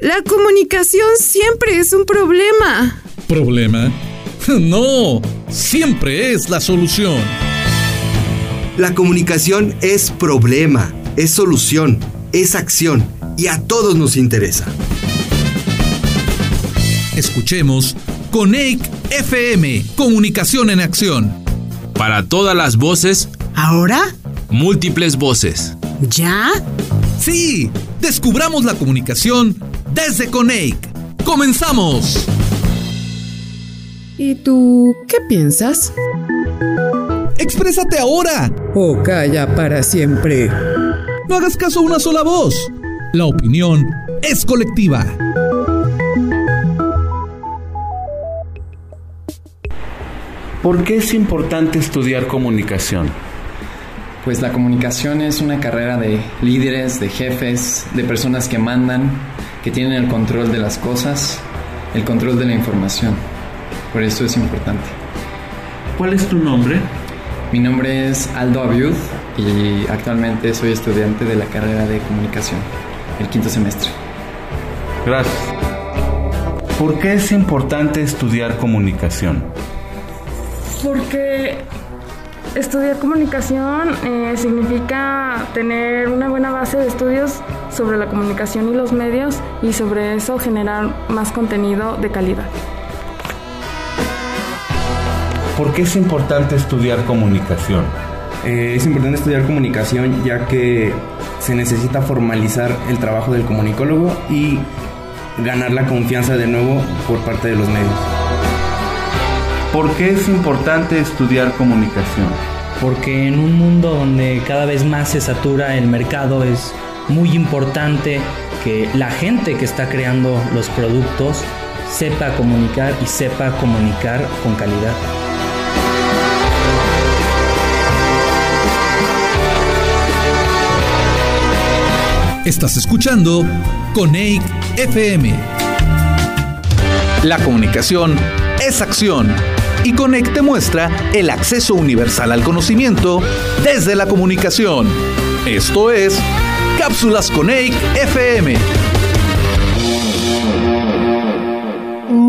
La comunicación siempre es un problema. ¿Problema? No, siempre es la solución. La comunicación es problema, es solución, es acción y a todos nos interesa. Escuchemos Coneic FM, Comunicación en Acción. Para todas las voces. ¿Ahora? Múltiples voces. ¿Ya? Sí, descubramos la comunicación desde Coneic. ¡Comenzamos! ¿Y tú qué piensas? ¡Exprésate ahora! O calla para siempre. No hagas caso a una sola voz. La opinión es colectiva. ¿Por qué es importante estudiar comunicación? Pues la comunicación es una carrera de líderes, de jefes, de personas que mandan, que tienen el control de las cosas, el control de la información. Por eso es importante. ¿Cuál es tu nombre? Mi nombre es Aldo Abiud y actualmente soy estudiante de la carrera de comunicación, el quinto semestre. Gracias. ¿Por qué es importante estudiar comunicación? Porque estudiar comunicación eh, significa tener una buena base de estudios sobre la comunicación y los medios y sobre eso generar más contenido de calidad. ¿Por qué es importante estudiar comunicación? Eh, es importante estudiar comunicación ya que se necesita formalizar el trabajo del comunicólogo y ganar la confianza de nuevo por parte de los medios. ¿Por qué es importante estudiar comunicación? Porque en un mundo donde cada vez más se satura el mercado es muy importante que la gente que está creando los productos sepa comunicar y sepa comunicar con calidad. Estás escuchando Coneic FM. La comunicación es acción y Coneic te muestra el acceso universal al conocimiento desde la comunicación. Esto es Cápsulas Coneic FM.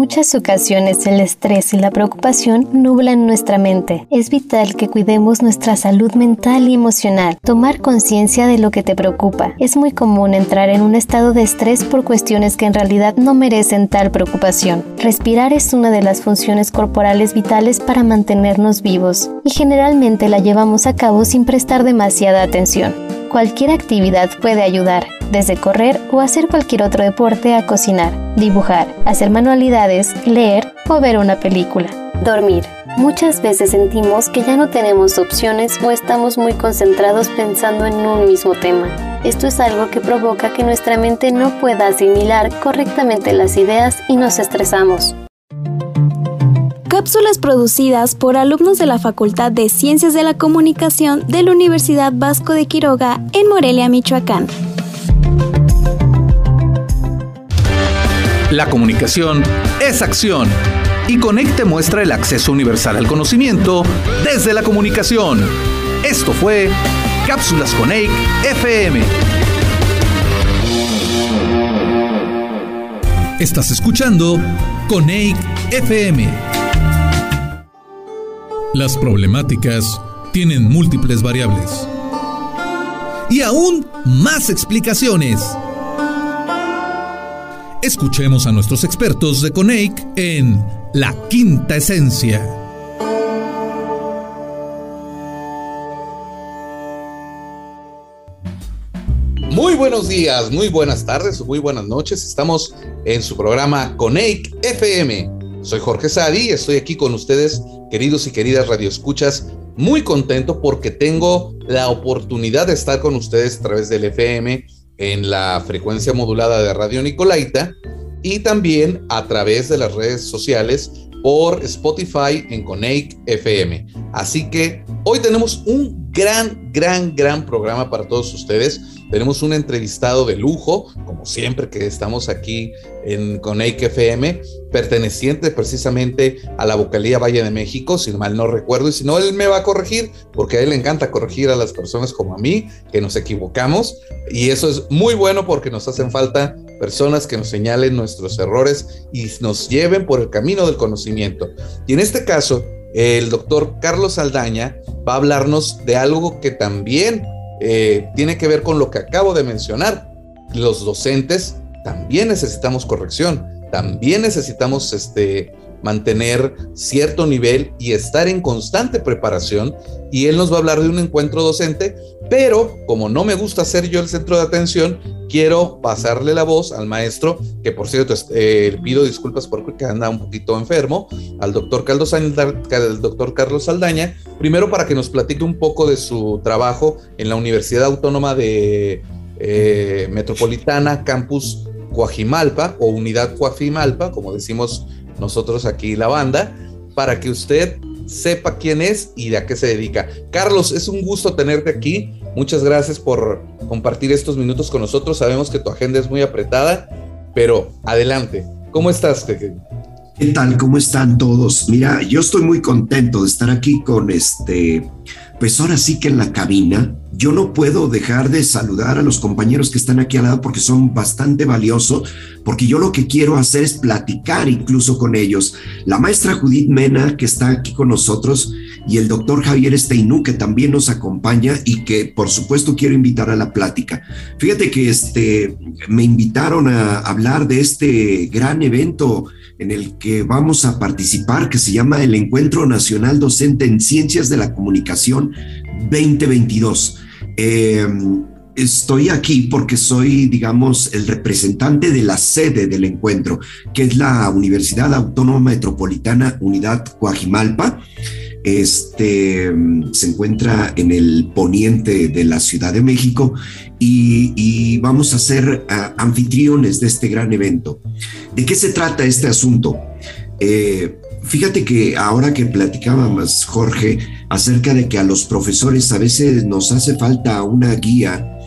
Muchas ocasiones el estrés y la preocupación nublan nuestra mente. Es vital que cuidemos nuestra salud mental y emocional. Tomar conciencia de lo que te preocupa. Es muy común entrar en un estado de estrés por cuestiones que en realidad no merecen tal preocupación. Respirar es una de las funciones corporales vitales para mantenernos vivos y generalmente la llevamos a cabo sin prestar demasiada atención. Cualquier actividad puede ayudar, desde correr o hacer cualquier otro deporte a cocinar, dibujar, hacer manualidades, leer o ver una película. Dormir. Muchas veces sentimos que ya no tenemos opciones o estamos muy concentrados pensando en un mismo tema. Esto es algo que provoca que nuestra mente no pueda asimilar correctamente las ideas y nos estresamos. Cápsulas producidas por alumnos de la Facultad de Ciencias de la Comunicación de la Universidad Vasco de Quiroga en Morelia, Michoacán. La comunicación es acción y Conecte muestra el acceso universal al conocimiento desde la comunicación. Esto fue Cápsulas Coneic FM. Estás escuchando Coneic FM. Las problemáticas tienen múltiples variables y aún más explicaciones. Escuchemos a nuestros expertos de Coneic en La Quinta Esencia. Muy buenos días, muy buenas tardes, muy buenas noches. Estamos en su programa Coneic FM. Soy Jorge Sadi y estoy aquí con ustedes, queridos y queridas radioescuchas, muy contento porque tengo la oportunidad de estar con ustedes a través del FM en la frecuencia modulada de Radio Nicolaita y también a través de las redes sociales por Spotify en Coneic FM. Así que hoy tenemos un gran, gran, gran programa para todos ustedes. Tenemos un entrevistado de lujo, como siempre que estamos aquí en Coneic FM, perteneciente precisamente a la vocalía Valle de México, si mal no recuerdo, y si no, él me va a corregir, porque a él le encanta corregir a las personas como a mí, que nos equivocamos, y eso es muy bueno porque nos hacen falta personas que nos señalen nuestros errores y nos lleven por el camino del conocimiento. Y en este caso, el doctor Carlos Aldaña va a hablarnos de algo que también eh, tiene que ver con lo que acabo de mencionar. Los docentes también necesitamos corrección, también necesitamos este, mantener cierto nivel y estar en constante preparación. Y él nos va a hablar de un encuentro docente, pero como no me gusta ser yo el centro de atención, quiero pasarle la voz al maestro, que por cierto eh, pido disculpas porque anda un poquito enfermo, al doctor Carlos, Carlos Saldaña, primero para que nos platique un poco de su trabajo en la Universidad Autónoma de eh, Metropolitana, Campus Coajimalpa o Unidad Coajimalpa, como decimos nosotros aquí la banda, para que usted sepa quién es y a qué se dedica. Carlos, es un gusto tenerte aquí. Muchas gracias por compartir estos minutos con nosotros. Sabemos que tu agenda es muy apretada, pero adelante. ¿Cómo estás? ¿Qué tal? ¿Cómo están todos? Mira, yo estoy muy contento de estar aquí con este, pues ahora sí que en la cabina. Yo no puedo dejar de saludar a los compañeros que están aquí al lado porque son bastante valiosos, porque yo lo que quiero hacer es platicar incluso con ellos. La maestra Judith Mena, que está aquí con nosotros, y el doctor Javier Steinú, que también nos acompaña y que por supuesto quiero invitar a la plática. Fíjate que este, me invitaron a hablar de este gran evento en el que vamos a participar, que se llama el Encuentro Nacional Docente en Ciencias de la Comunicación 2022. Eh, estoy aquí porque soy, digamos, el representante de la sede del encuentro, que es la Universidad Autónoma Metropolitana Unidad Coajimalpa. Este se encuentra en el poniente de la Ciudad de México y, vamos a ser ah, anfitriones de este gran evento. ¿De qué se trata este asunto? Eh, fíjate que ahora que platicábamos, Jorge, acerca de que a los profesores a veces nos hace falta una guía,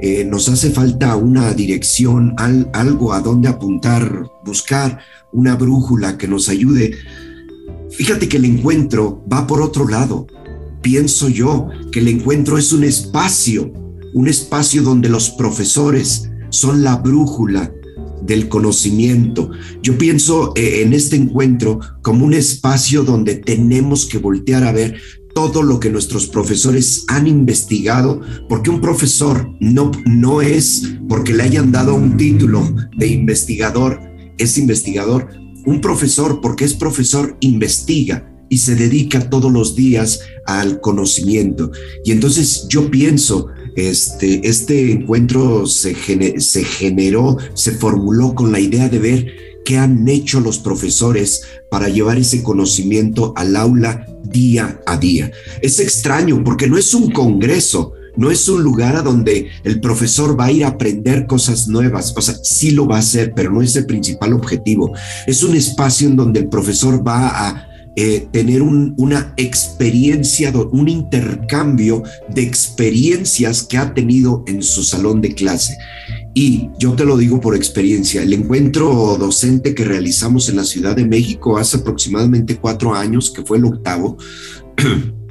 eh, nos hace falta una dirección, algo a dónde apuntar, buscar una brújula que nos ayude. Fíjate que el encuentro va por otro lado. Pienso yo que el encuentro es un espacio, un espacio donde los profesores son la brújula del conocimiento. Yo pienso eh, en este encuentro como un espacio donde tenemos que voltear a ver todo lo que nuestros profesores han investigado, porque un profesor no, no es porque le hayan dado un título de investigador, es investigador. Un profesor, porque es profesor, investiga y se dedica todos los días al conocimiento. Y entonces yo pienso este, este encuentro se, se generó, se formuló con la idea de ver qué han hecho los profesores para llevar ese conocimiento al aula día a día. Es extraño porque no es un congreso, no es un lugar a donde el profesor va a ir a aprender cosas nuevas, o sea, sí lo va a hacer, pero no es el principal objetivo. Es un espacio en donde el profesor va a eh, tener una experiencia, un intercambio de experiencias que ha tenido en su salón de clase. Y yo te lo digo por experiencia, el encuentro docente que realizamos en la Ciudad de México hace aproximadamente cuatro años, que fue el octavo,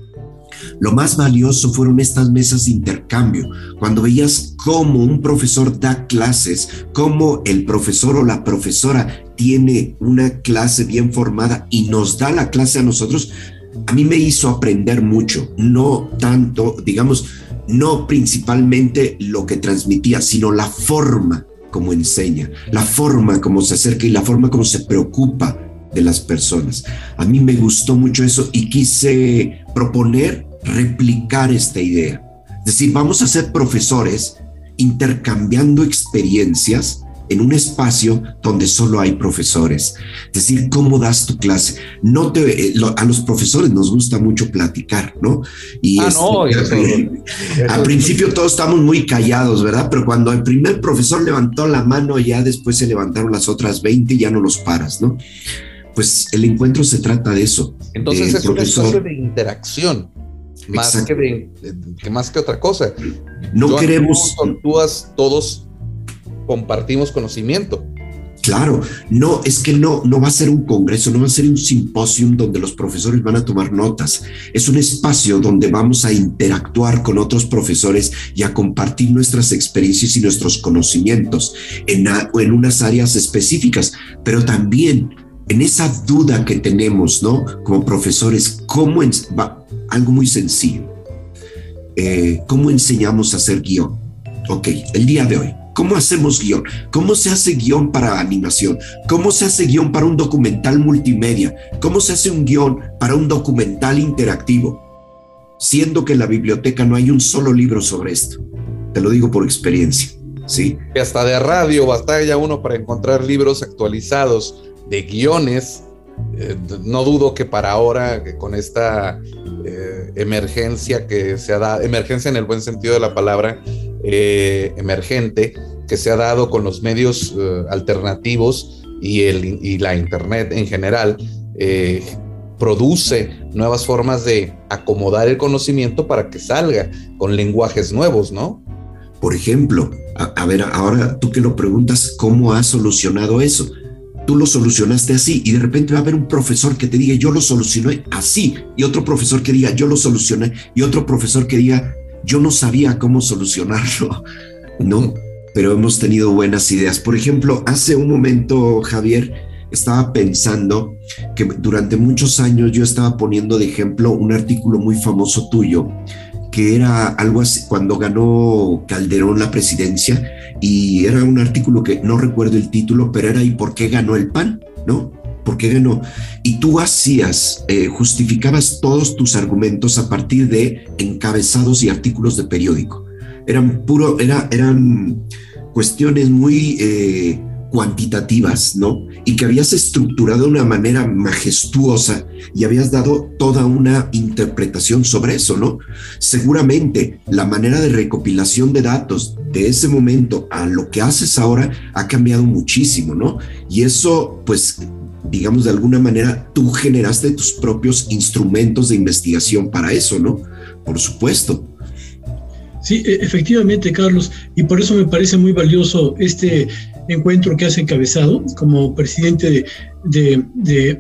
Lo más valioso fueron estas mesas de intercambio, cuando veías cómo un profesor da clases, cómo el profesor o la profesora tiene una clase bien formada y nos da la clase a nosotros, a mí me hizo aprender mucho, no tanto, digamos, no principalmente lo que transmitía, sino la forma como enseña, la forma como se acerca y la forma como se preocupa de las personas. A mí me gustó mucho eso y quise proponer replicar esta idea. Es decir, vamos a ser profesores intercambiando experiencias en un espacio donde solo hay profesores. Es decir, ¿cómo das tu clase? No te, eh, a los profesores nos gusta mucho platicar, ¿no? Y ah, no, al principio todos estamos muy callados, ¿verdad? Pero cuando el primer profesor levantó la mano, ya después se levantaron las otras 20 y ya no los paras, ¿no? Pues el encuentro se trata de eso. Entonces es un espacio de interacción más que, más que otra cosa. No queremos. Todas, todos compartimos conocimiento. Claro, no, es que no, no va a ser un congreso, no va a ser un simposium donde los profesores van a tomar notas. Es un espacio donde vamos a interactuar con otros profesores y a compartir nuestras experiencias y nuestros conocimientos en, en unas áreas específicas, pero también en esa duda que tenemos, ¿no? Como profesores, ¿cómo va? Algo muy sencillo? Eh, ¿Cómo enseñamos a hacer guion? Ok, el día de hoy ¿Cómo hacemos guion? ¿Cómo se hace guion para animación? ¿Cómo se hace guion para un documental multimedia? ¿Cómo se hace un guion para un documental interactivo? Siendo que en la biblioteca no hay un solo libro sobre esto. Te lo digo por experiencia, ¿sí? Y hasta de radio ya uno para encontrar libros actualizados de guiones. Eh, no dudo que para ahora, con esta eh, emergencia que se ha dado, emergencia en el buen sentido de la palabra, eh, emergente que se ha dado con los medios alternativos y, el, y la Internet en general, produce nuevas formas de acomodar el conocimiento para que salga con lenguajes nuevos, ¿no? Por ejemplo, a, ver, ahora tú que lo preguntas, ¿cómo has solucionado eso? Tú lo solucionaste así y de repente va a haber un profesor que te diga, yo lo solucioné así, y otro profesor que diga, yo lo solucioné, y otro profesor que diga, yo no sabía cómo solucionarlo, ¿no? Pero hemos tenido buenas ideas. Por ejemplo, hace un momento, Javier, estaba pensando que durante muchos años yo estaba poniendo de ejemplo un artículo muy famoso tuyo, que era algo así, cuando ganó Calderón la presidencia, y era un artículo que no recuerdo el título, pero era ¿y por qué ganó el PAN? ¿No? ¿Por qué ganó? Y tú hacías, eh, justificabas todos tus argumentos a partir de encabezados y artículos de periódico. Eran puro, era, eran cuestiones muy eh, cuantitativas, ¿no? Y que habías estructurado de una manera majestuosa y habías dado toda una interpretación sobre eso, ¿no? Seguramente la manera de recopilación de datos de ese momento a lo que haces ahora ha cambiado muchísimo, ¿no? Y eso, pues, digamos, de alguna manera, tú generaste tus propios instrumentos de investigación para eso, ¿no? Por supuesto. Sí, e, efectivamente, Carlos, y por eso me parece muy valioso este encuentro que has encabezado como presidente de,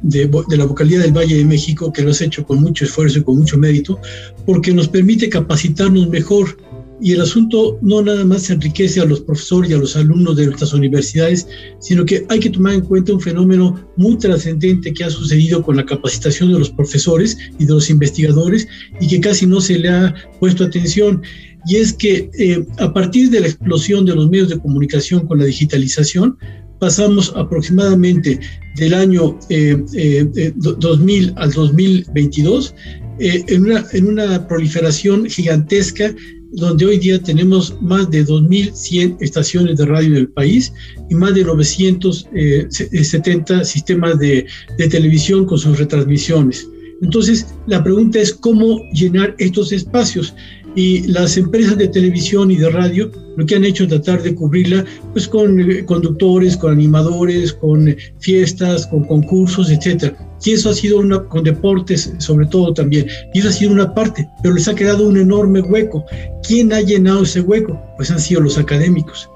la vocalía del Valle de México, que lo has hecho con mucho esfuerzo y con mucho mérito, porque nos permite capacitarnos mejor y el asunto no nada más enriquece a los profesores y a los alumnos de nuestras universidades, sino que hay que tomar en cuenta un fenómeno muy trascendente que ha sucedido con la capacitación de los profesores y de los investigadores y que casi no se le ha puesto atención. Y es que eh, a partir de la explosión de los medios de comunicación con la digitalización, pasamos aproximadamente del año 2000 eh, eh, al 2022 en, una, en una proliferación gigantesca donde hoy día tenemos más de 2.100 estaciones de radio en el país y más de 970 eh, sistemas de, televisión con sus retransmisiones. Entonces, la pregunta es cómo llenar estos espacios y las empresas de televisión y de radio lo que han hecho es tratar de cubrirla pues con eh, conductores, con animadores, con eh, fiestas, con concursos, etcétera. Y eso ha sido una con deportes sobre todo también. Y eso ha sido una parte, pero les ha quedado un enorme hueco. ¿Quién ha llenado ese hueco? Pues han sido los académicos.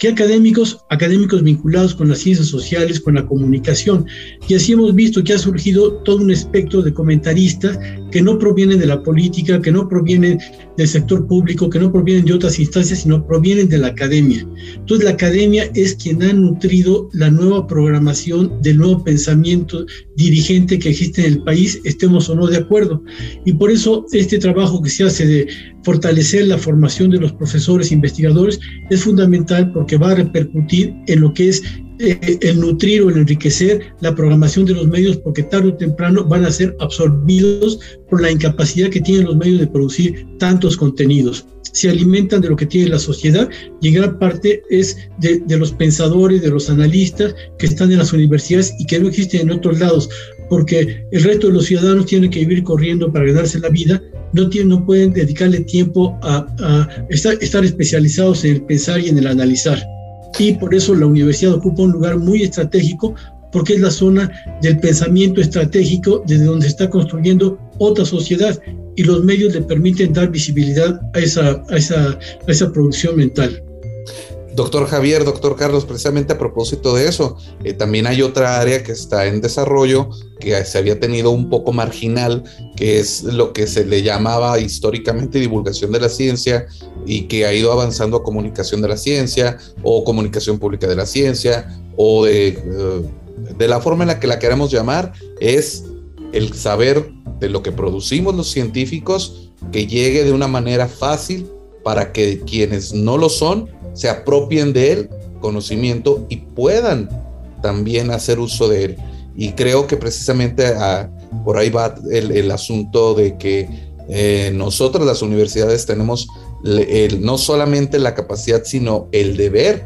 ¿Qué académicos? Académicos vinculados con las ciencias sociales, con la comunicación. Y así hemos visto que ha surgido todo un espectro de comentaristas que no provienen de la política, que no provienen del sector público, que no provienen de otras instancias, sino provienen de la academia. Entonces la academia es quien ha nutrido la nueva programación del nuevo pensamiento dirigente que existe en el país, estemos o no de acuerdo. Y por eso este trabajo que se hace de fortalecer la formación de los profesores e investigadores es fundamental porque va a repercutir en lo que es eh, el nutrir o el enriquecer la programación de los medios porque tarde o temprano van a ser absorbidos por la incapacidad que tienen los medios de producir tantos contenidos. Se alimentan de lo que tiene la sociedad y gran parte es de, de los pensadores, de los analistas que están en las universidades y que no existen en otros lados, porque el resto de los ciudadanos tienen que vivir corriendo para ganarse la vida no, pueden dedicarle tiempo a, estar, especializados en el pensar y en el analizar. Y por eso la universidad ocupa un lugar muy estratégico porque es la zona del pensamiento estratégico desde donde se está construyendo otra sociedad y los medios le permiten dar visibilidad a esa producción mental. Doctor Javier, doctor Carlos, precisamente a propósito de eso, eh, también hay otra área que está en desarrollo, que se había tenido un poco marginal, que es lo que se le llamaba históricamente divulgación de la ciencia y que ha ido avanzando a comunicación de la ciencia o comunicación pública de la ciencia o de, eh, de la forma en la que la queramos llamar, es el saber de lo que producimos los científicos que llegue de una manera fácil para que quienes no lo son se apropien de él conocimiento y puedan también hacer uso de él. Y creo que precisamente ah, por ahí va el, asunto de que eh, nosotros las universidades tenemos no solamente la capacidad, sino el deber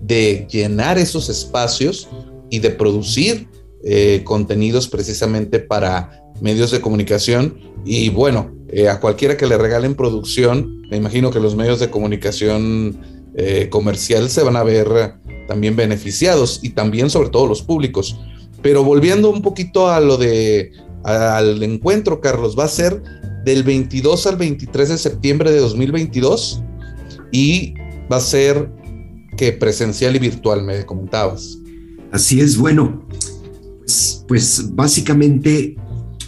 de llenar esos espacios y de producir eh, contenidos precisamente para medios de comunicación. Y bueno, eh, a cualquiera que le regalen producción, me imagino que los medios de comunicación eh, comercial se van a ver también beneficiados y también sobre todo los públicos. Pero volviendo un poquito a lo de al encuentro, Carlos, va a ser del 22 al 23 de septiembre de 2022 y va a ser que presencial y virtual, me comentabas. Así es, bueno, pues, pues básicamente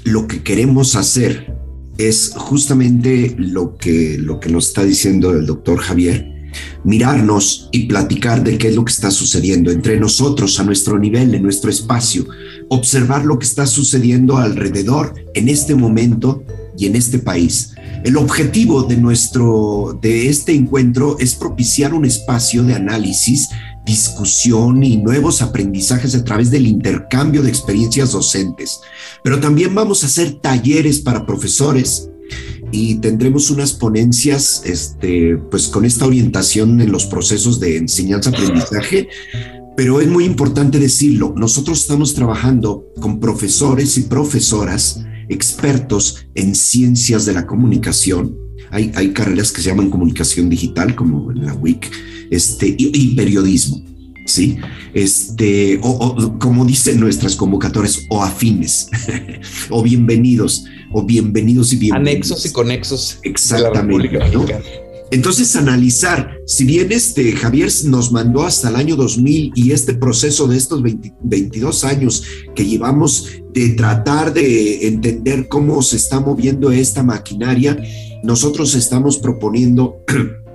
lo que queremos hacer es justamente lo que, lo que nos está diciendo el doctor Javier, mirarnos y platicar de qué es lo que está sucediendo entre nosotros, a nuestro nivel, en nuestro espacio, observar lo que está sucediendo alrededor en este momento y en este país. El objetivo de nuestro de este encuentro es propiciar un espacio de análisis, discusión y nuevos aprendizajes a través del intercambio de experiencias docentes. Pero también vamos a hacer talleres para profesores, y tendremos unas ponencias este, pues con esta orientación en los procesos de enseñanza-aprendizaje. Pero es muy importante decirlo, nosotros estamos trabajando con profesores y profesoras expertos en ciencias de la comunicación. Hay, hay carreras que se llaman comunicación digital, como en la WIC, este, y, periodismo. ¿sí? Este, o, como dicen nuestras convocatorias, o afines, o bienvenidos o bienvenidos y bienvenidos. Anexos y conexos. Exactamente. Entonces, analizar, si bien este Javier nos mandó hasta el año 2000 y este proceso de estos 22 años que llevamos de tratar de entender cómo se está moviendo esta maquinaria, nosotros estamos proponiendo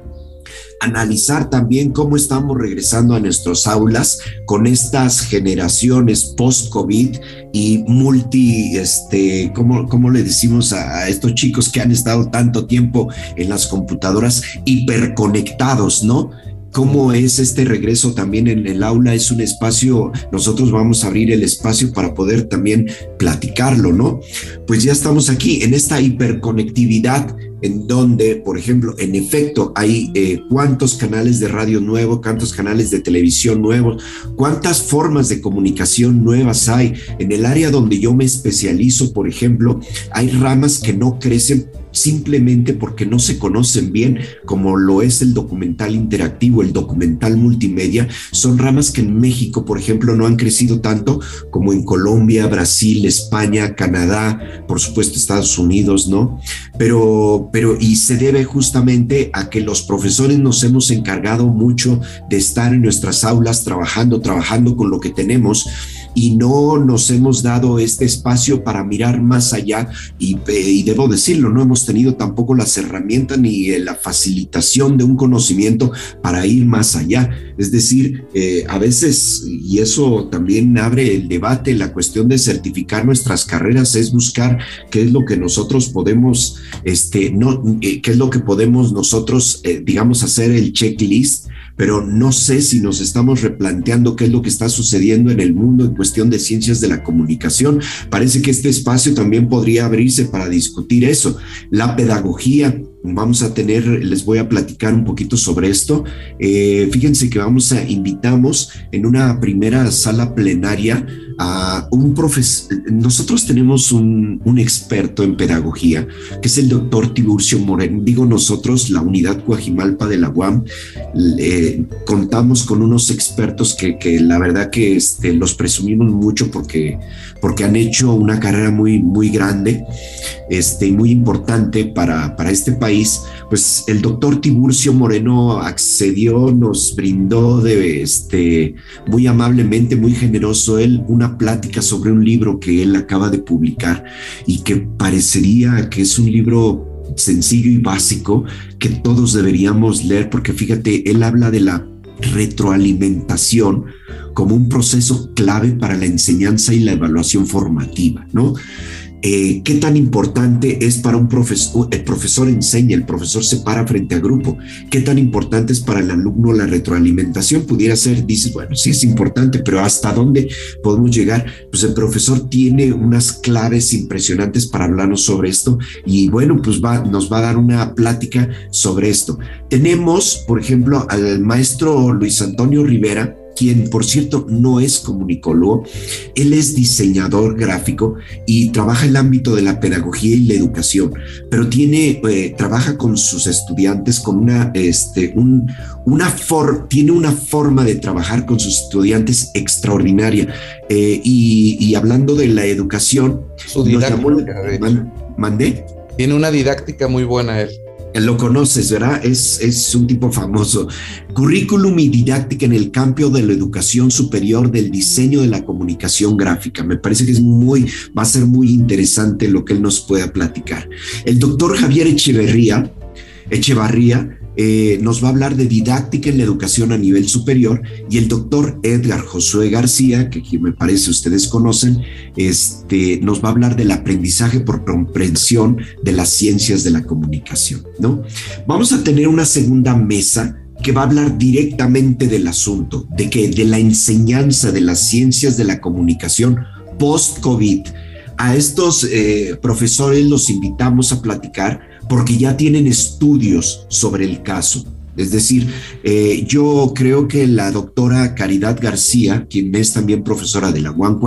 analizar también cómo estamos regresando a nuestras aulas con estas generaciones post-COVID y multi, este, ¿cómo, cómo le decimos a, estos chicos que han estado tanto tiempo en las computadoras hiperconectados, ¿no? cómo es este regreso también en el aula. Es un espacio, nosotros vamos a abrir el espacio para poder también platicarlo, ¿no? Pues ya estamos aquí en esta hiperconectividad en donde, por ejemplo, en efecto, hay eh, cuántos canales de radio nuevos, cuántos canales de televisión nuevos, cuántas formas de comunicación nuevas hay. En el área donde yo me especializo, por ejemplo, hay ramas que no crecen simplemente porque no se conocen bien, como lo es el documental interactivo, el documental multimedia, son ramas que en México, por ejemplo, no han crecido tanto como en Colombia, Brasil, España, Canadá, por supuesto Estados Unidos, ¿no? Pero, pero, y se debe justamente a que los profesores nos hemos encargado mucho de estar en nuestras aulas trabajando, trabajando con lo que tenemos y no nos hemos dado este espacio para mirar más allá y, y, debo decirlo, no hemos tenido tampoco las herramientas ni la facilitación de un conocimiento para ir más allá. Es decir, eh, a veces, y eso también abre el debate, la cuestión de certificar nuestras carreras es buscar qué es lo que nosotros podemos, este, no, eh, qué es lo que podemos nosotros, eh, digamos, hacer el checklist pero no sé si nos estamos replanteando qué es lo que está sucediendo en el mundo en cuestión de ciencias de la comunicación. Parece que este espacio también podría abrirse para discutir eso. La pedagogía, vamos a tener, les voy a platicar un poquito sobre esto. Eh, fíjense que vamos a invitamos en una primera sala plenaria a un profesor. Nosotros tenemos un, un, experto en pedagogía, que es el doctor Tiburcio Moreno. Digo nosotros, la unidad Coajimalpa de la UAM, eh, contamos con unos expertos que, que la verdad que este, los presumimos mucho porque, porque han hecho una carrera muy, muy grande este, y muy importante para, para este país. Pues el doctor Tiburcio Moreno accedió, nos brindó de, este, muy amablemente, muy generoso él, una plática sobre un libro que él acaba de publicar y que parecería que es un libro sencillo y básico que todos deberíamos leer porque fíjate, él habla de la retroalimentación como un proceso clave para la enseñanza y la evaluación formativa, ¿no? Eh, qué tan importante es para un profesor, el profesor enseña, el profesor se para frente a grupo, qué tan importante es para el alumno la retroalimentación, pudiera ser, dices, bueno, sí es importante, pero ¿hasta dónde podemos llegar? Pues el profesor tiene unas claves impresionantes para hablarnos sobre esto y bueno, pues va, nos va a dar una plática sobre esto. Tenemos, por ejemplo, al maestro Luis Antonio Rivera, quien por cierto no es comunicólogo, él es diseñador gráfico y trabaja en el ámbito de la pedagogía y la educación, pero tiene, eh, trabaja con sus estudiantes con una, este, un, una for, tiene una forma de trabajar con sus estudiantes extraordinaria. Eh, y, hablando de la educación, su didáctica, ¿Mandé? Tiene una didáctica muy buena él. Lo conoces, ¿verdad? Es, es un tipo famoso. Currículum y didáctica en el campo de la educación superior del diseño de la comunicación gráfica. Me parece que es muy, va a ser muy interesante lo que él nos pueda platicar. El doctor Javier Echeverría, Echevarría eh, nos va a hablar de didáctica en la educación a nivel superior y el doctor Edgar Josué García, que me parece ustedes conocen, este, nos va a hablar del aprendizaje por comprensión de las ciencias de la comunicación, ¿no? Vamos a tener una segunda mesa que va a hablar directamente del asunto, de que de la enseñanza de las ciencias de la comunicación post-COVID. A estos eh, profesores los invitamos a platicar porque ya tienen estudios sobre el caso. Es decir, eh, yo creo que la doctora Caridad García, quien es también profesora de la UAM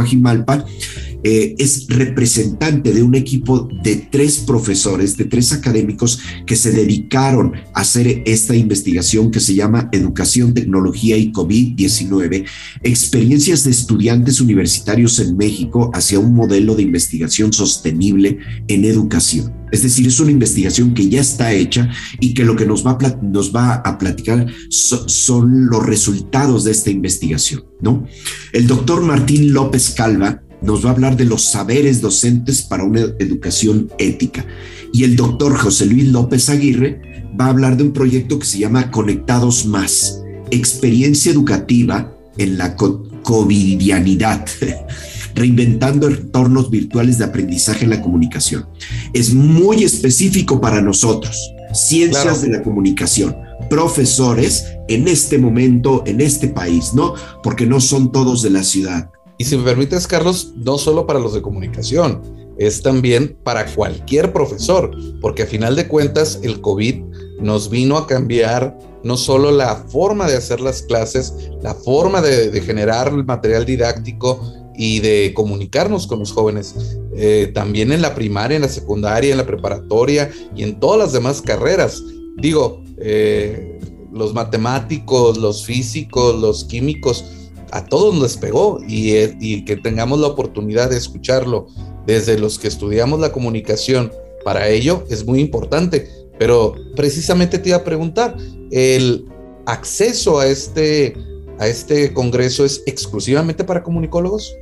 eh, es representante de un equipo de tres profesores, de tres académicos que se dedicaron a hacer esta investigación que se llama Educación, Tecnología y COVID-19, experiencias de estudiantes universitarios en México hacia un modelo de investigación sostenible en educación. Es decir, es una investigación que ya está hecha y que lo que nos va a, nos va a platicar son los resultados de esta investigación, ¿no? El doctor Martín López Calva nos va a hablar de los saberes docentes para una educación ética. Y el doctor José Luis López Aguirre va a hablar de un proyecto que se llama Conectados Más, experiencia educativa en la covidianidad, reinventando entornos virtuales de aprendizaje en la comunicación. Es muy específico para nosotros, ciencias de la comunicación profesores en este momento, en este país, ¿no? Porque no son todos de la ciudad. Y si me permites, Carlos, no solo para los de comunicación, es también para cualquier profesor, porque a final de cuentas el COVID nos vino a cambiar no solo la forma de hacer las clases, la forma de, generar el material didáctico y de comunicarnos con los jóvenes, eh, también en la primaria, en la secundaria, en la preparatoria y en todas las demás carreras. Digo, eh, los matemáticos, los físicos, los químicos, a todos nos pegó eh, y, que tengamos la oportunidad de escucharlo desde los que estudiamos la comunicación, para ello es muy importante. Pero precisamente te iba a preguntar, ¿el acceso a este, a este congreso es exclusivamente para comunicólogos?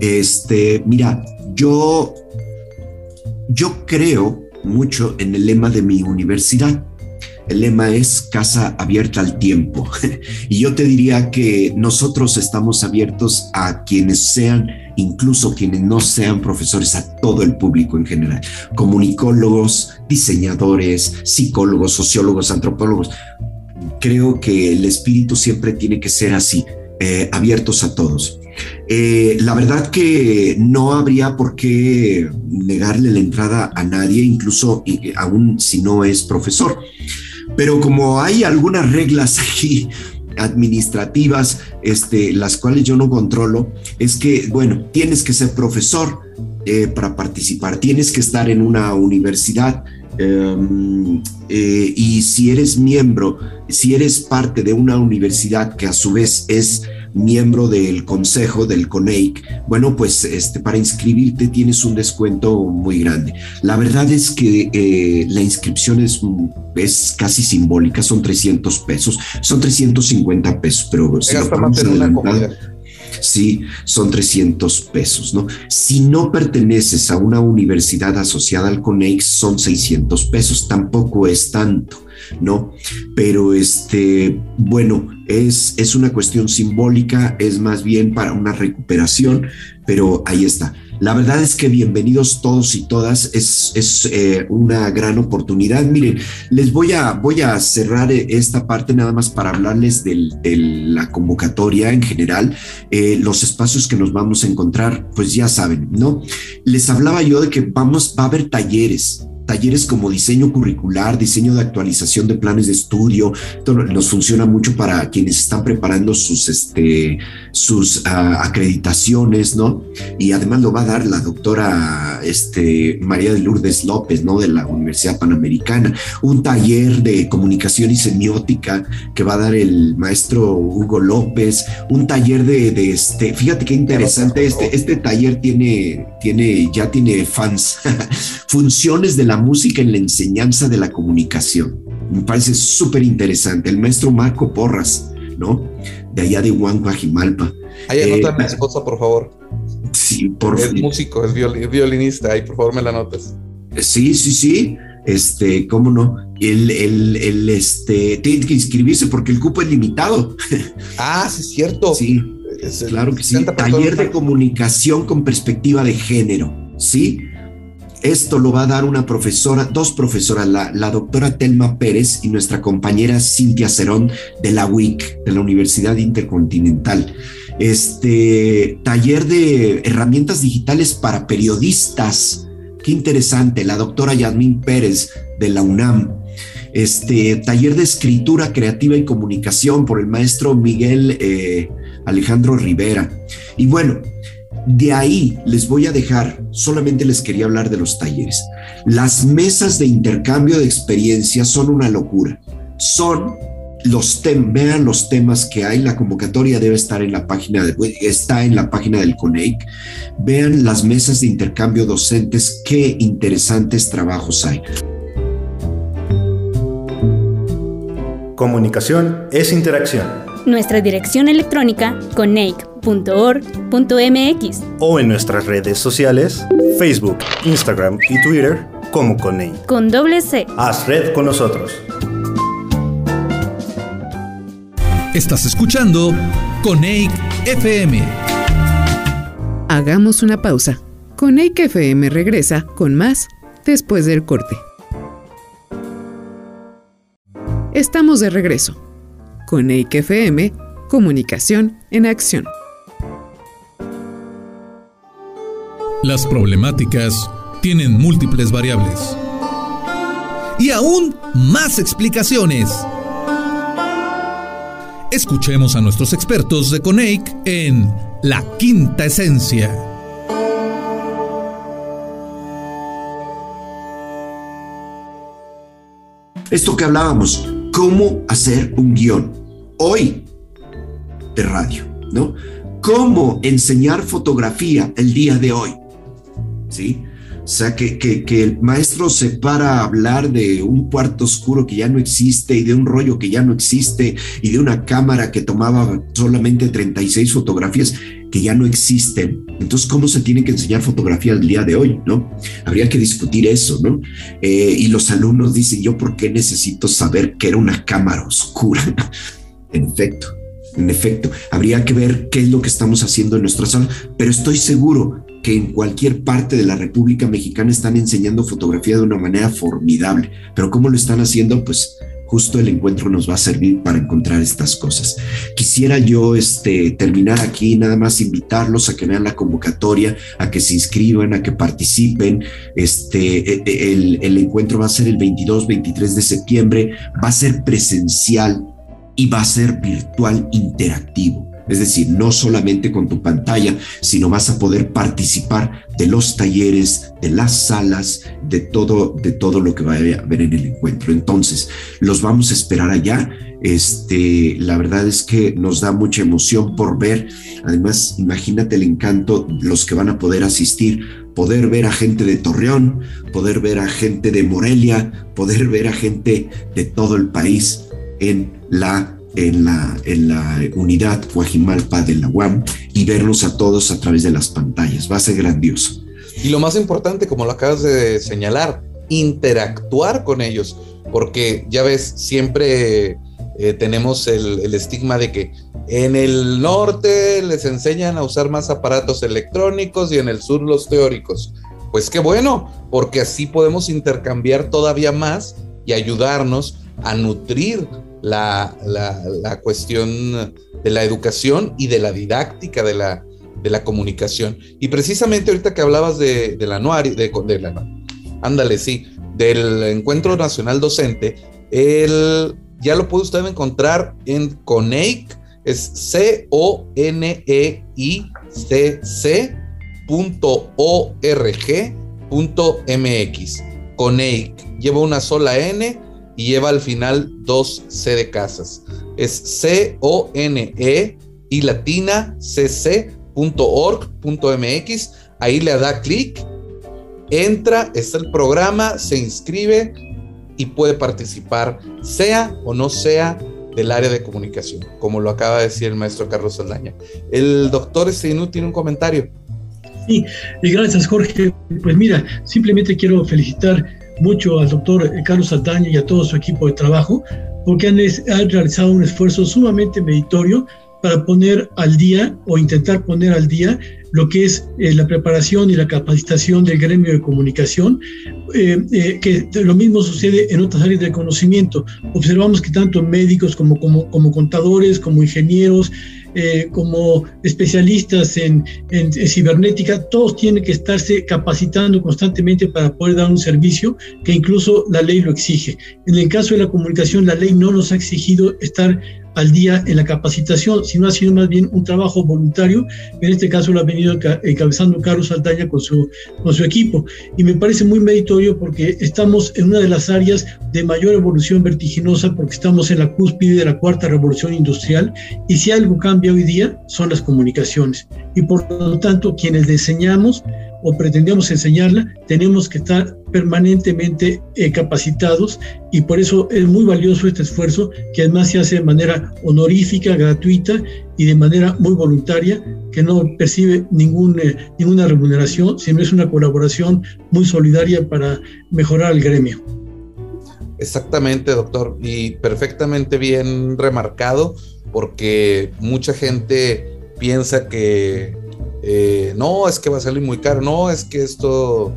Este, mira, yo, yo creo mucho en el lema de mi universidad. El lema es casa abierta al tiempo. y yo te diría que nosotros estamos abiertos a quienes sean, incluso quienes no sean profesores, a todo el público en general. Comunicólogos, diseñadores, psicólogos, sociólogos, antropólogos. Creo que el espíritu siempre tiene que ser así, eh, abiertos a todos. Eh, la verdad que no habría por qué negarle la entrada a nadie, incluso aún si no es profesor. Pero como hay algunas reglas aquí, administrativas, este, las cuales yo no controlo, es que, bueno, tienes que ser profesor eh, para participar, tienes que estar en una universidad. Em, eh, y si eres miembro, si eres parte de una universidad que a su vez es miembro del consejo del CONEIC, bueno, pues este, para inscribirte tienes un descuento muy grande. La verdad es que eh, la inscripción es, es casi simbólica, son 300 pesos, son 350 pesos, pero si lo sí, son 300 pesos, ¿no? Si no perteneces a una universidad asociada al CONEIC, son 600 pesos, tampoco es tanto. ¿no? Pero este, bueno, es, es una cuestión simbólica, es más bien para una recuperación, pero ahí está. La verdad es que bienvenidos todos y todas, es, es eh, una gran oportunidad. Miren, les voy a, voy a cerrar esta parte nada más para hablarles de la convocatoria en general, eh, los espacios que nos vamos a encontrar, pues ya saben, ¿no? Les hablaba yo de que vamos, va a haber talleres, talleres como diseño curricular, diseño de actualización de planes de estudio, esto nos funciona mucho para quienes están preparando sus, este, sus ah, acreditaciones, ¿no? Y además lo va a dar la doctora este, María de Lourdes López, ¿no? De la Universidad Panamericana, un taller de comunicación y semiótica que va a dar el maestro Hugo López, un taller de, de este, fíjate qué interesante, este, este taller tiene, tiene, ya tiene fans, funciones de la música en la enseñanza de la comunicación. Me parece súper interesante. El maestro Marco Porras, ¿no? De allá de Huancajimalpa. Ahí anota mi eh, esposa, por favor. Sí, por Es músico, es, violinista. Ahí, por favor, me la notes. Sí, sí, sí. Este, ¿cómo no? El, el, el, este, tiene que inscribirse porque el cupo es limitado. Ah, sí, es cierto. Sí, claro que sí. Taller de comunicación con perspectiva de género, ¿sí? Esto lo va a dar una profesora, dos profesoras, la, doctora Telma Pérez y nuestra compañera Cintia Cerón de la UIC, de la Universidad Intercontinental. Este taller de herramientas digitales para periodistas. Qué interesante, la doctora Yasmín Pérez de la UNAM. Este taller de escritura creativa y comunicación por el maestro Miguel eh, Alejandro Rivera. Y bueno, de ahí les voy a dejar, solamente les quería hablar de los talleres. Las mesas de intercambio de experiencias son una locura. Son los vean los temas que hay, la convocatoria debe estar en la página, está en la página del CONEIC. Vean las mesas de intercambio docentes, qué interesantes trabajos hay. Comunicación es interacción. Nuestra dirección electrónica coneic .org.mx o en nuestras redes sociales, Facebook, Instagram y Twitter como Conei. Con doble C. Haz red con nosotros. Estás escuchando Coneic FM. Hagamos una pausa. Coneic FM regresa con más después del corte. Estamos de regreso. Coneic FM, comunicación en acción. Las problemáticas tienen múltiples variables. Y aún más explicaciones. Escuchemos a nuestros expertos de Coneic en La Quinta Esencia. Esto que hablábamos, cómo hacer un guion hoy de radio, ¿no? Cómo enseñar fotografía el día de hoy. ¿sí? O sea, que, que, el maestro se para a hablar de un cuarto oscuro que ya no existe y de un rollo que ya no existe y de una cámara que tomaba solamente 36 fotografías que ya no existen. Entonces, ¿cómo se tiene que enseñar fotografía el día de hoy? ¿no? Habría que discutir eso, ¿no? Eh, y los alumnos dicen, ¿yo por qué necesito saber que era una cámara oscura? En efecto, en efecto, habría que ver qué es lo que estamos haciendo en nuestra sala, pero estoy seguro que en cualquier parte de la República Mexicana están enseñando fotografía de una manera formidable. Pero ¿cómo lo están haciendo? Pues justo el encuentro nos va a servir para encontrar estas cosas. Quisiera yo este, terminar aquí, nada más invitarlos a que vean la convocatoria, a que se inscriban, a que participen. Este, e, e, el, el encuentro va a ser el 22, 23 de septiembre, va a ser presencial y va a ser virtual interactivo. Es decir, no solamente con tu pantalla, sino vas a poder participar de los talleres, de las salas, de todo, de todo lo que va a haber en el encuentro. Entonces, los vamos a esperar allá. Este, la verdad es que nos da mucha emoción por ver. Además, imagínate el encanto, los que van a poder asistir, poder ver a gente de Torreón, poder ver a gente de Morelia, poder ver a gente de todo el país en la en la, en la unidad Guajimalpa de la UAM y verlos a todos a través de las pantallas. Va a ser grandioso. Y lo más importante, como lo acabas de señalar, interactuar con ellos, porque ya ves, siempre eh, tenemos el, el, estigma de que en el norte les enseñan a usar más aparatos electrónicos y en el sur los teóricos. Pues qué bueno, porque así podemos intercambiar todavía más y ayudarnos a nutrir la, la, cuestión de la educación y de la didáctica de la, de la comunicación. Y precisamente ahorita que hablabas de, del anuario, de, de la, ándale, sí, del Encuentro Nacional Docente, el, ya lo puede usted encontrar en CONEIC, es C-O-N-E-I-C-C punto .mx. CONEIC, lleva una sola N y lleva al final dos C de casas. Es C-O-N-E y latina cc.org.mx. Ahí le da clic, entra, está el programa, se inscribe y puede participar, sea o no sea del área de comunicación, como lo acaba de decir el maestro Carlos Saldaña. El doctor Esteinú tiene un comentario. Sí, y gracias Jorge. Pues mira, simplemente quiero felicitar mucho al doctor Carlos Saldaña y a todo su equipo de trabajo, porque han, realizado un esfuerzo sumamente meritorio para poner al día o intentar poner al día lo que es eh, la preparación y la capacitación del gremio de comunicación, eh, eh, que lo mismo sucede en otras áreas de conocimiento. Observamos que tanto médicos como, como, como contadores, como ingenieros, eh, como especialistas en, cibernética, todos tienen que estarse capacitando constantemente para poder dar un servicio que incluso la ley lo exige. En el caso de la comunicación, la ley no nos ha exigido estar al día en la capacitación, sino ha sido más bien un trabajo voluntario. En este caso lo ha venido encabezando Carlos Saldaña con su, con su equipo. Y me parece muy meritorio porque estamos en una de las áreas de mayor evolución vertiginosa porque estamos en la cúspide de la cuarta revolución industrial y si algo cambia hoy día son las comunicaciones. Y por lo tanto, quienes diseñamos o pretendemos enseñarla, tenemos que estar permanentemente eh, capacitados y por eso es muy valioso este esfuerzo que además se hace de manera honorífica, gratuita y de manera muy voluntaria, que no percibe eh, ninguna remuneración, sino es una colaboración muy solidaria para mejorar el gremio. Exactamente, doctor, y perfectamente bien remarcado, porque mucha gente piensa que eh, no, es que va a salir muy caro, no, es que esto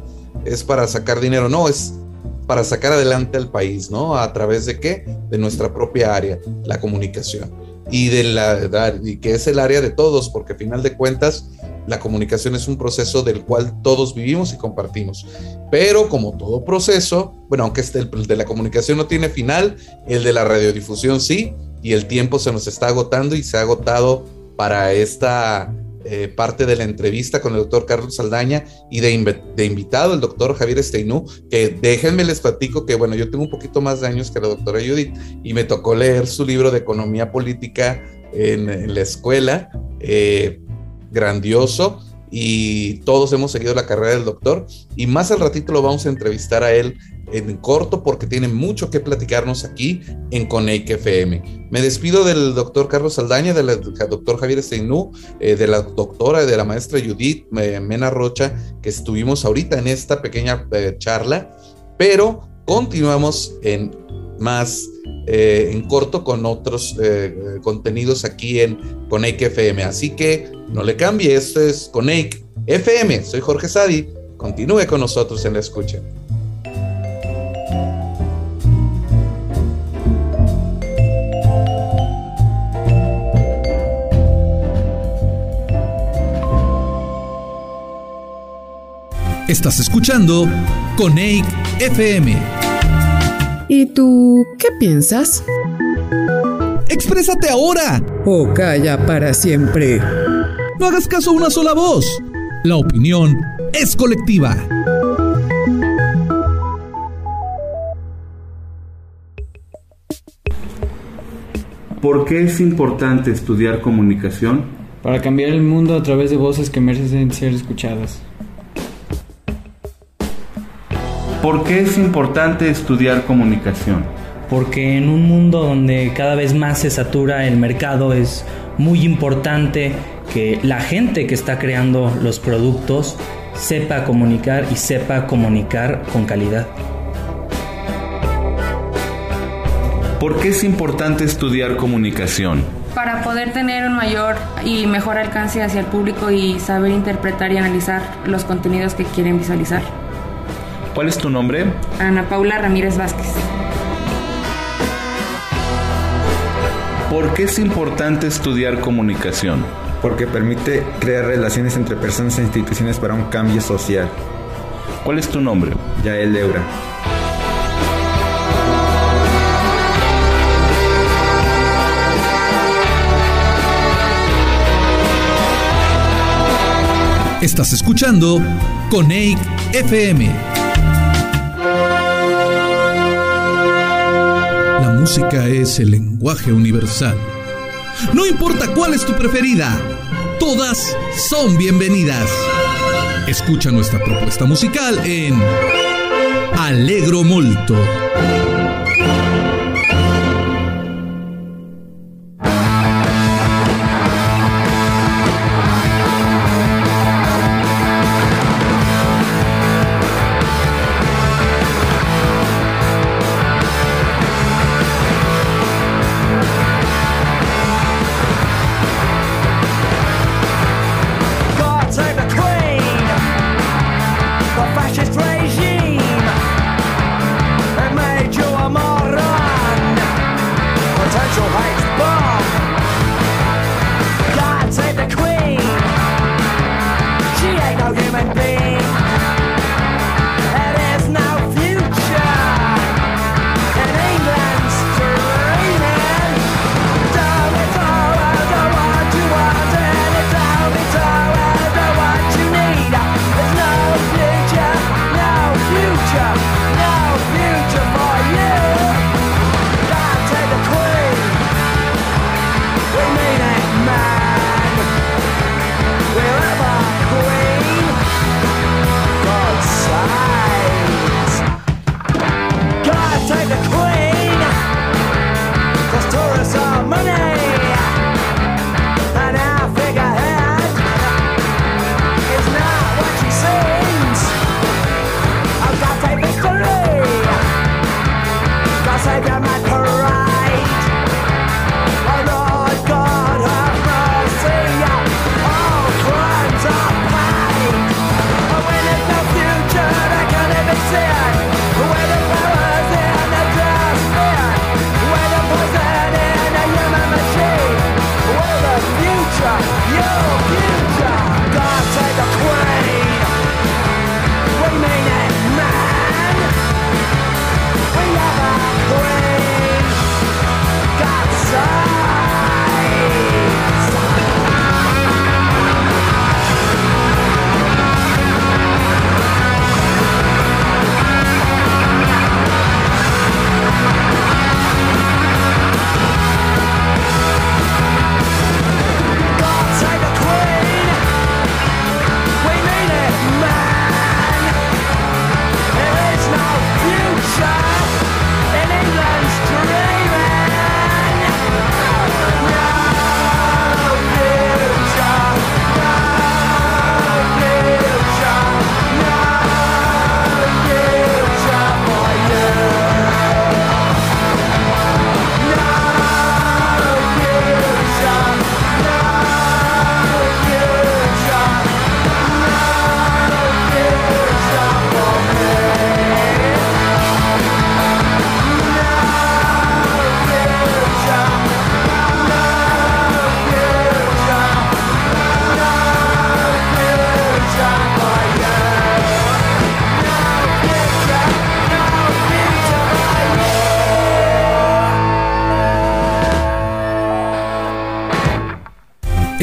es para sacar dinero, no, es para sacar adelante al país, ¿no? ¿A través de qué? De nuestra propia área, la comunicación. Y de la y que es el área de todos, porque al final de cuentas la comunicación es un proceso del cual todos vivimos y compartimos. Pero como todo proceso, bueno, aunque este, el de la comunicación no tiene final, el de la radiodifusión sí, y el tiempo se nos está agotando y se ha agotado para esta eh, parte de la entrevista con el doctor Carlos Saldaña y de, invitado el doctor Javier Esteinú, que déjenme les platico que, bueno, yo tengo un poquito más de años que la doctora Judith y me tocó leer su libro de economía política en, la escuela, eh, grandioso, y todos hemos seguido la carrera del doctor y más al ratito lo vamos a entrevistar a él en corto porque tiene mucho que platicarnos aquí en Coneic FM. Me despido del doctor Carlos Saldaña, del doctor Javier Steinú, eh, de la doctora, de la maestra Judith eh, Mena Rocha, que estuvimos ahorita en esta pequeña eh, charla, pero continuamos en más eh, en corto con otros eh, contenidos aquí en Coneic FM. Así que no le cambie, esto es Coneic FM. Soy Jorge Sadi. Continúe con nosotros en la escucha. Estás escuchando Coneic FM. ¿Y tú qué piensas? ¡Exprésate ahora! O calla para siempre. No hagas caso a una sola voz. La opinión es colectiva. ¿Por qué es importante estudiar comunicación? Para cambiar el mundo a través de voces que merecen ser escuchadas. ¿Por qué es importante estudiar comunicación? Porque en un mundo donde cada vez más se satura el mercado es muy importante que la gente que está creando los productos sepa comunicar y sepa comunicar con calidad. ¿Por qué es importante estudiar comunicación? Para poder tener un mayor y mejor alcance hacia el público y saber interpretar y analizar los contenidos que quieren visualizar. ¿Cuál es tu nombre? Ana Paula Ramírez Vázquez. ¿Por qué es importante estudiar comunicación? Porque permite crear relaciones entre personas e instituciones para un cambio social. ¿Cuál es tu nombre? Yael Eura. Estás escuchando Coneic FM. Música es el lenguaje universal. No importa cuál es tu preferida, todas son bienvenidas. Escucha nuestra propuesta musical en Alegro Molto.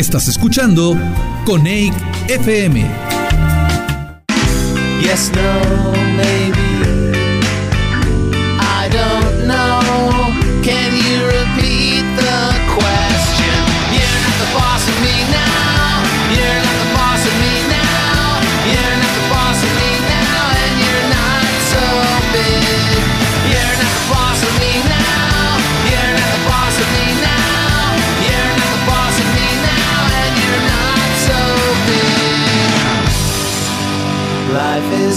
Estás escuchando Coneic FM.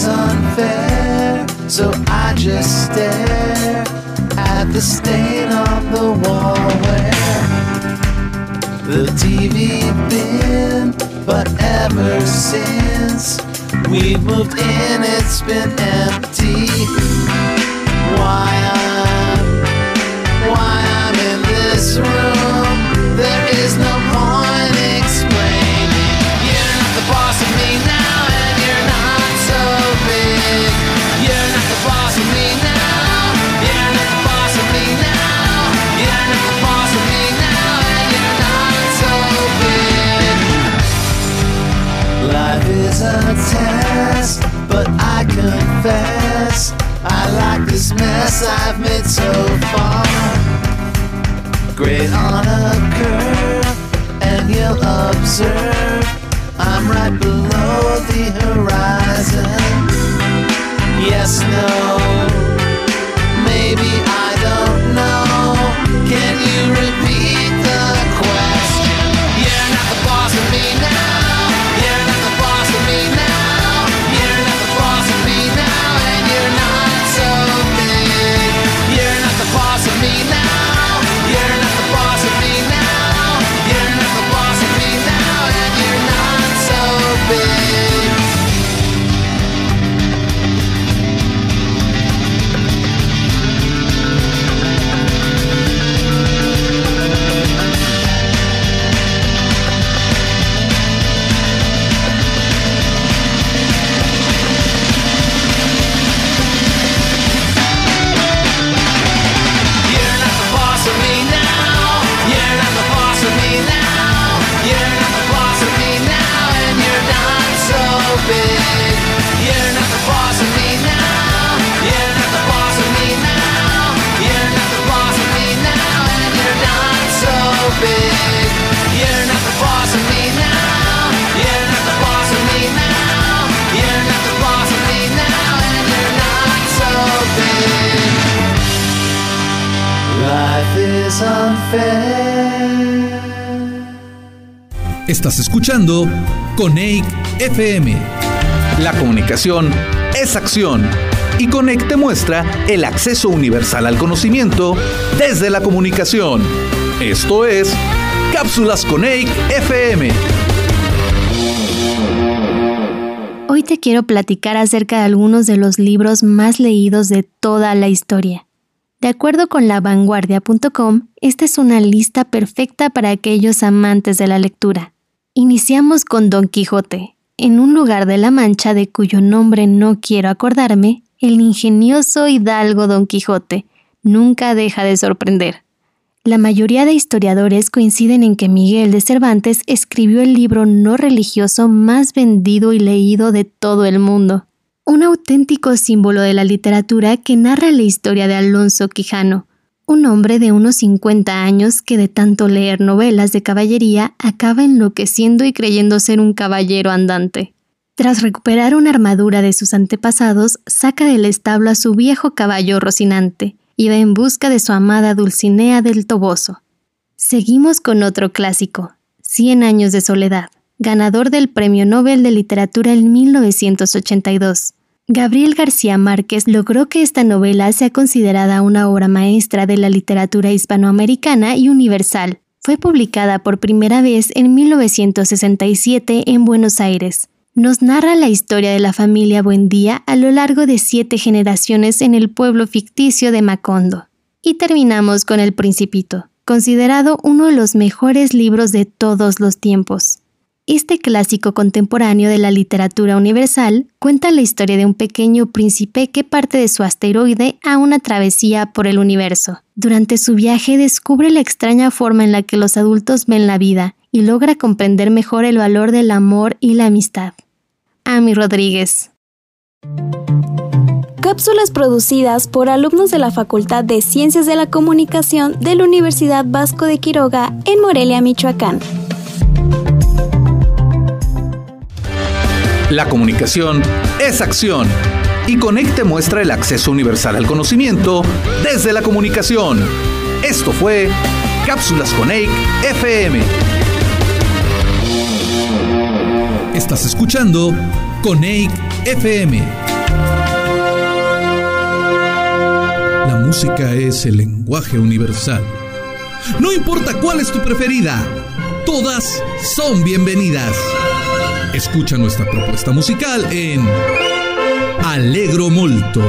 Unfair, so I just stare at the stain on the wall where the TV been. But ever since we've moved in, it's been empty. Why test, but I confess I like this mess I've made so far. Great on a curve, and you'll observe I'm right below the horizon. Yes, no, Estás escuchando Coneic FM. La comunicación es acción y Conect te muestra el acceso universal al conocimiento desde la comunicación. Esto es Cápsulas Coneic FM. Hoy te quiero platicar acerca de algunos de los libros más leídos de toda la historia. De acuerdo con lavanguardia.com, esta es una lista perfecta para aquellos amantes de la lectura. Iniciamos con Don Quijote. En un lugar de la Mancha de cuyo nombre no quiero acordarme, el ingenioso hidalgo Don Quijote nunca deja de sorprender. La mayoría de historiadores coinciden en que Miguel de Cervantes escribió el libro no religioso más vendido y leído de todo el mundo. Un auténtico símbolo de la literatura que narra la historia de Alonso Quijano, un hombre de unos 50 años que de tanto leer novelas de caballería acaba enloqueciendo y creyendo ser un caballero andante. Tras recuperar una armadura de sus antepasados, saca del establo a su viejo caballo Rocinante y va en busca de su amada Dulcinea del Toboso. Seguimos con otro clásico, Cien años de soledad, ganador del Premio Nobel de Literatura en 1982. Gabriel García Márquez logró que esta novela sea considerada una obra maestra de la literatura hispanoamericana y universal. Fue publicada por primera vez en 1967 en Buenos Aires. Nos narra la historia de la familia Buendía a lo largo de siete generaciones en el pueblo ficticio de Macondo. Y terminamos con El Principito, considerado uno de los mejores libros de todos los tiempos. Este clásico contemporáneo de la literatura universal cuenta la historia de un pequeño príncipe que parte de su asteroide a una travesía por el universo. Durante su viaje descubre la extraña forma en la que los adultos ven la vida y logra comprender mejor el valor del amor y la amistad. Ami Rodríguez. Cápsulas producidas por alumnos de la Facultad de Ciencias de la Comunicación de la Universidad Vasco de Quiroga en Morelia, Michoacán. La comunicación es acción y Conecte muestra el acceso universal al conocimiento desde la comunicación. Esto fue Cápsulas Conec FM. Estás escuchando Coneic FM. La música es el lenguaje universal. No importa cuál es tu preferida, todas son bienvenidas. Escucha nuestra propuesta musical en Alegro Molto.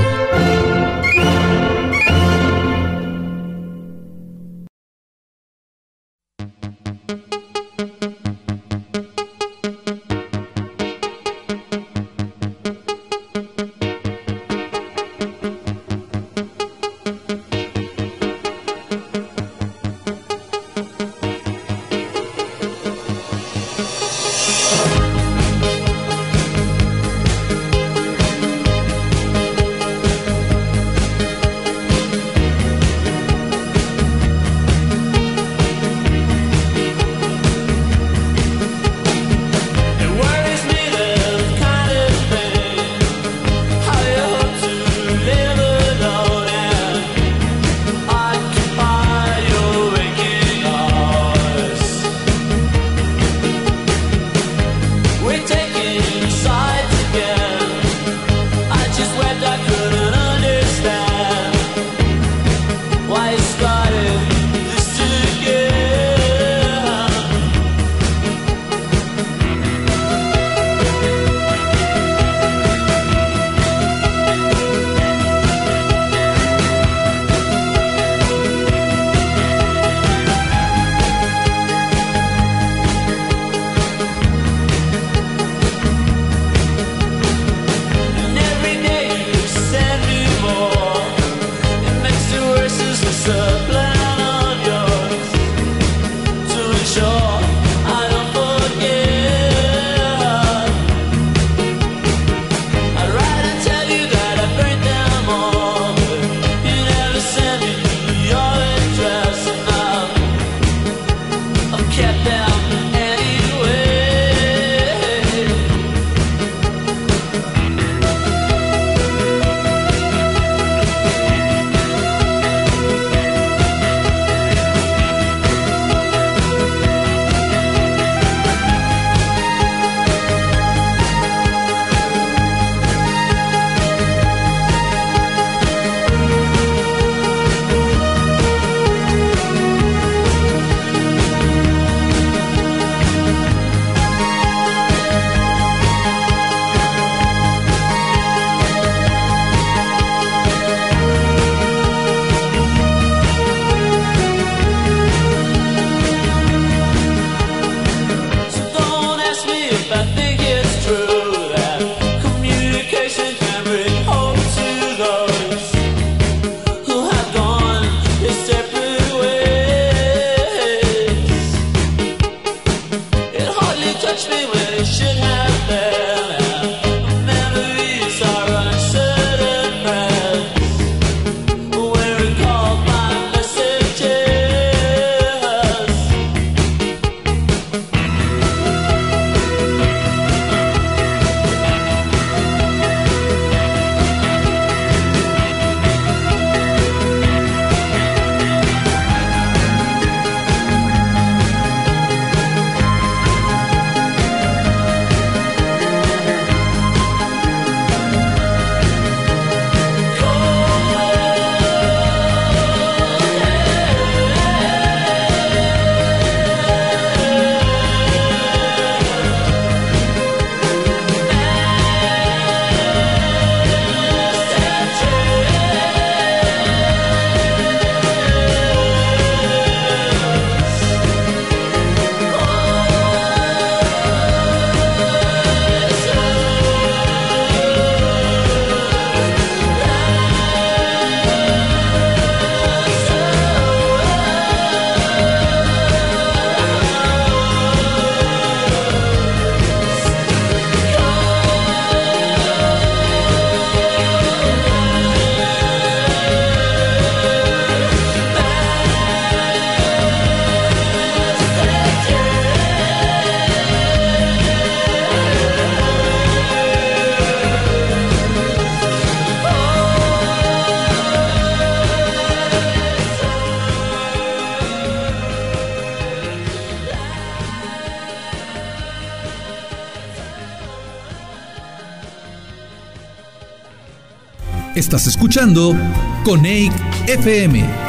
Estás escuchando Coneic FM.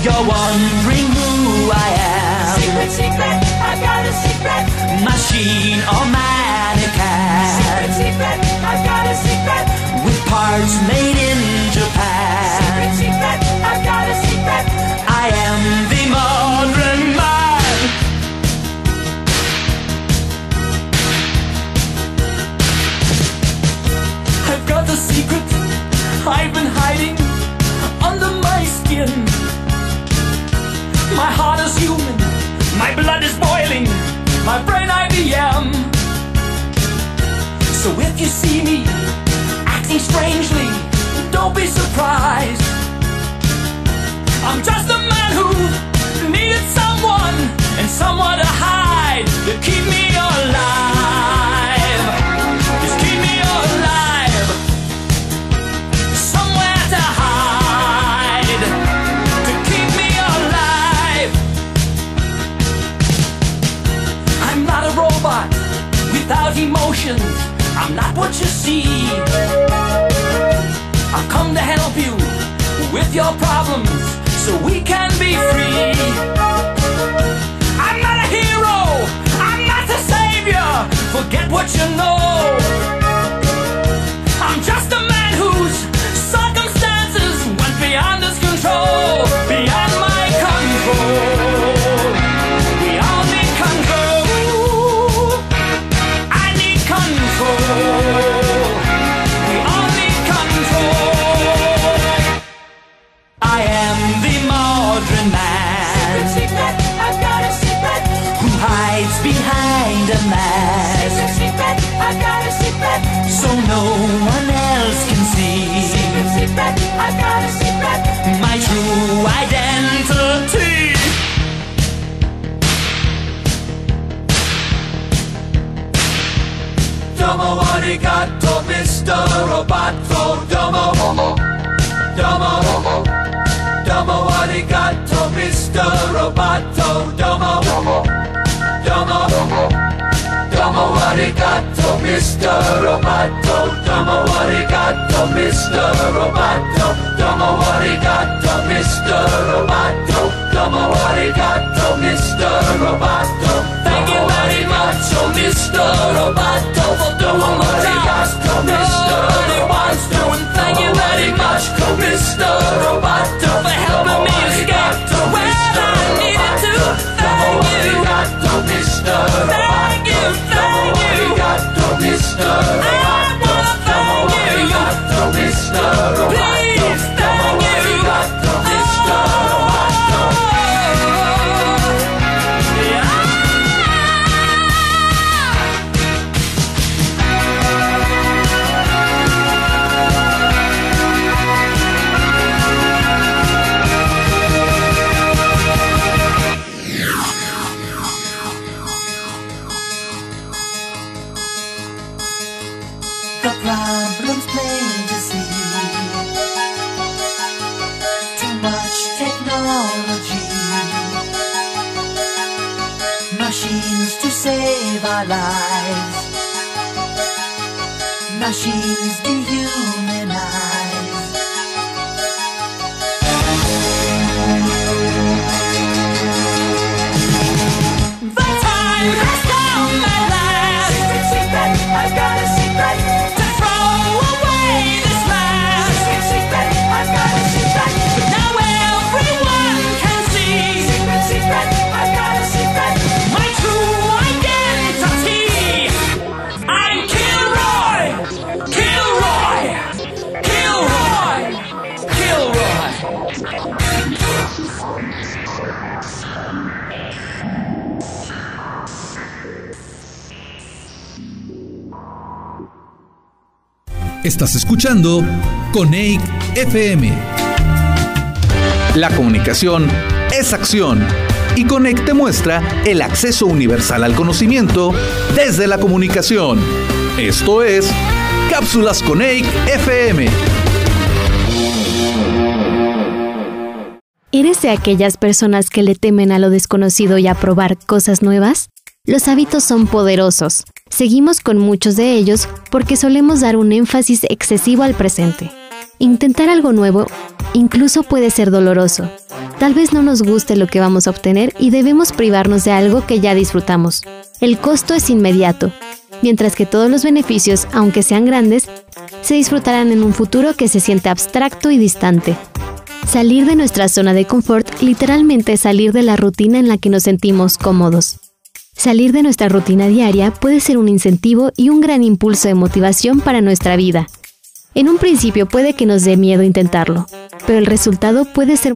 You're wondering who I am. Secret, secret, I've got a secret. Machine or mannequin. Secret, secret, Parts made in Japan. Secret, secret, I got a secret. I am the modern man. I've got the secret I've been hiding under my skin. My heart is human, my blood is boiling, my brain IBM. So if you see me acting strangely, don't be surprised. I'm just a man who needed someone and someone to hide to keep me alive. Just keep me alive. Somewhere to hide to keep me alive. I'm not a robot without emotions. I'm not what you see. I've come to help you with your problems so we can be free. Arigato, Mr. Roboto. Domo, domo, domo arigato, Mr. Roboto. Domo, domo, domo arigato, Mr. Roboto. Domo arigato, Mr. Roboto. Domo arigato, Mr. Roboto. Domo arigato, Mr. Roboto. Mr. Roboto, doing my job. Mr. Roboto, and thank you very much, Mr. Roboto, for Estás escuchando Coneic FM. La comunicación es acción y Conec te muestra el acceso universal al conocimiento desde la comunicación. Esto es Cápsulas Coneic FM. ¿Eres de aquellas personas que le temen a lo desconocido y a probar cosas nuevas? Los hábitos son poderosos. Seguimos con muchos de ellos porque solemos dar un énfasis excesivo al presente. Intentar algo nuevo incluso puede ser doloroso. Tal vez no nos guste lo que vamos a obtener y debemos privarnos de algo que ya disfrutamos. El costo es inmediato, mientras que todos los beneficios, aunque sean grandes, se disfrutarán en un futuro que se siente abstracto y distante. Salir de nuestra zona de confort literalmente es salir de la rutina en la que nos sentimos cómodos. Salir de nuestra rutina diaria puede ser un incentivo y un gran impulso de motivación para nuestra vida. En un principio puede que nos dé miedo intentarlo, pero el resultado puede ser...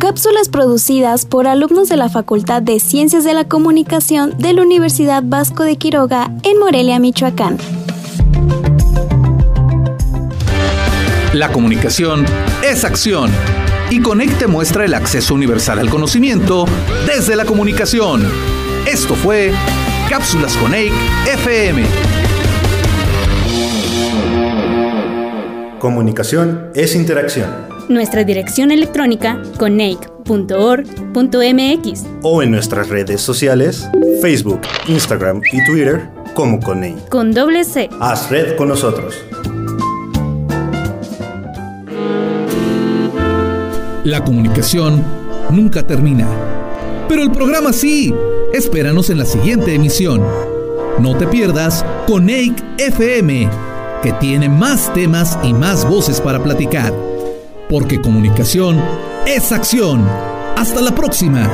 Cápsulas producidas por alumnos de la Facultad de Ciencias de la Comunicación de la Universidad Vasco de Quiroga en Morelia, Michoacán. La comunicación es acción y Conecte muestra el acceso universal al conocimiento desde la comunicación. Esto fue Cápsulas Coneic FM. Comunicación es interacción. Nuestra dirección electrónica coneic.org.mx O en nuestras redes sociales, Facebook, Instagram y Twitter como Coneic. con doble C. Haz red con nosotros. La comunicación nunca termina. Pero el programa sí. Espéranos en la siguiente emisión. No te pierdas Coneic FM, que tiene más temas y más voces para platicar. Porque comunicación es acción. Hasta la próxima.